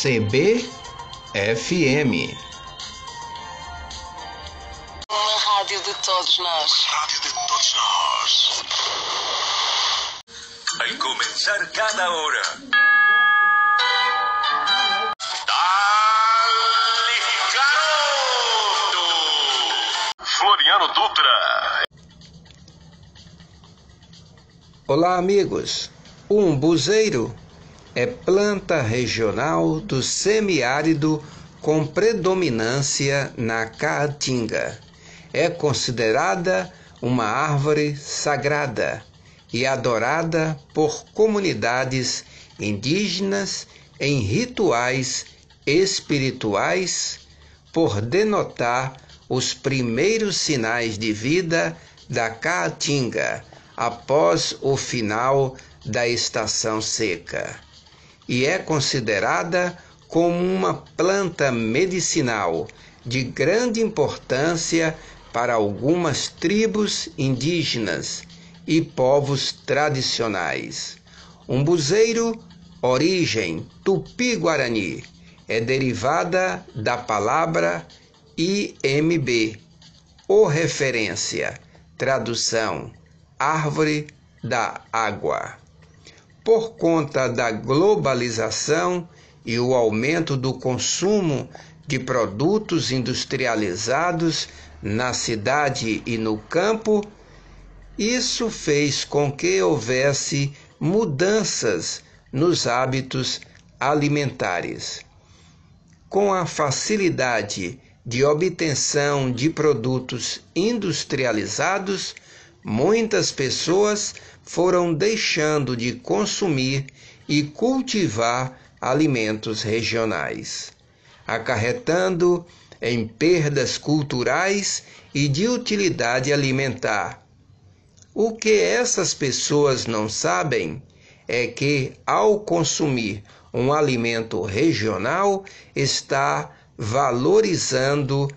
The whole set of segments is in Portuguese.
CBFM. Uma rádio de todos nós. Rádio de todos nós. Al comenzar cada hora. Dali Garoto. Floriano Dutra. Olá, amigos. O umbuzeiro é planta regional do semiárido com predominância na caatinga. É considerada uma árvore sagrada e adorada por comunidades indígenas em rituais espirituais, por denotar os primeiros sinais de vida da caatinga após o final da estação seca e é considerada como uma planta medicinal de grande importância para algumas tribos indígenas e povos tradicionais. Umbuzeiro, origem tupi-guarani, é derivada da palavra IMB, ou referência, tradução, árvore da água. Por conta da globalização e o aumento do consumo de produtos industrializados na cidade e no campo, isso fez com que houvesse mudanças nos hábitos alimentares. Com a facilidade de obtenção de produtos industrializados, muitas pessoas foram deixando de consumir e cultivar alimentos regionais, acarretando em perdas culturais e de utilidade alimentar. O que essas pessoas não sabem é que, ao consumir um alimento regional, está valorizando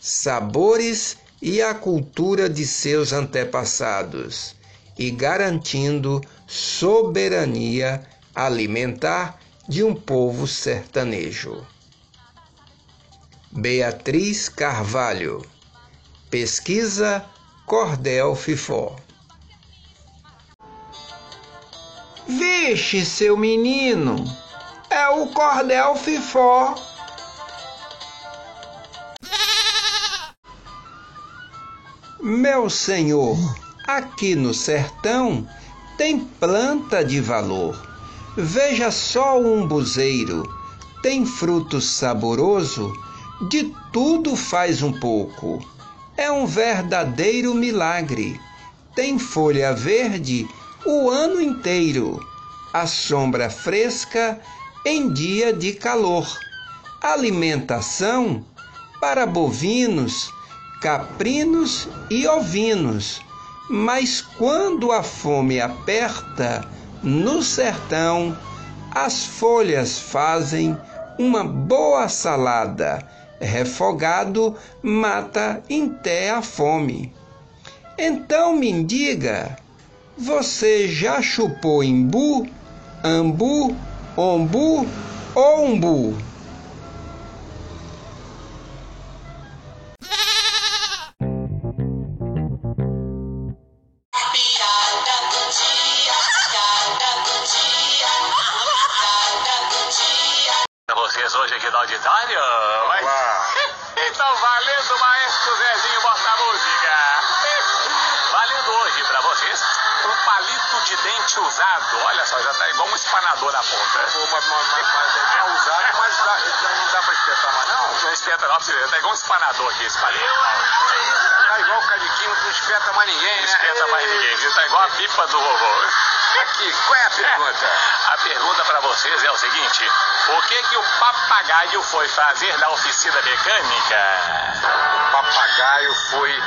sabores e a cultura de seus antepassados e garantindo soberania alimentar de um povo sertanejo. Beatriz Carvalho, pesquisa Cordel Fifó. Vixe, seu menino, é o Cordel Fifó. Meu senhor, aqui no sertão tem planta de valor. Veja só o umbuzeiro, tem fruto saboroso, de tudo faz um pouco. É um verdadeiro milagre. Tem folha verde o ano inteiro, a sombra fresca em dia de calor. Alimentação para bovinos, caprinos e ovinos. Mas quando a fome aperta no sertão, as folhas fazem uma boa salada. Refogado mata até a fome. Então me diga, você já chupou imbu, ambu, ombu ou umbu? Vocês hoje aqui no auditório. Olá. Então, valendo, maestro Zezinho, bota a música. Valendo hoje pra vocês um palito de dente usado. Olha só, já tá igual um espanador na ponta. Mas, mas, mas, mas é é usado, mas dá, não dá pra espetar mais não? Não espeta não, pra você ver, tá igual um espanador aqui esse palito. Tá igual o cadiquinho, não espeta mais ninguém, Não né? espeta mais ninguém, viu? Tá igual a pipa do vovô. Aqui, qual é a pergunta? A pergunta pra vocês é o seguinte: o que que o papagaio foi fazer na oficina mecânica? O papagaio foi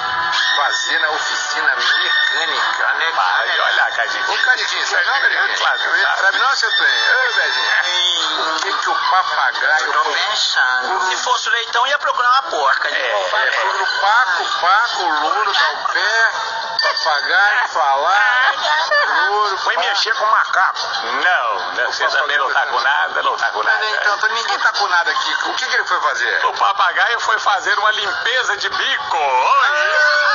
fazer na oficina mecânica, né? Vai, olha, Cadinho. Ô, Cadinho, sabe não, Cadinho? Claro sabe. Não, seu? Ô, Bezinho. O que que o papagaio foi... pensando. Se fosse o leitão, ia procurar uma porca. né? É, O Paco, Paco, o Lula dá o pé, Papagaio, falar, louro, Foi mexer com macaco. Não, não você também não tá com nada, não tá com nada. Então, então ninguém tá com nada aqui. O que, que ele foi fazer? O papagaio foi fazer uma limpeza de bico. Oi.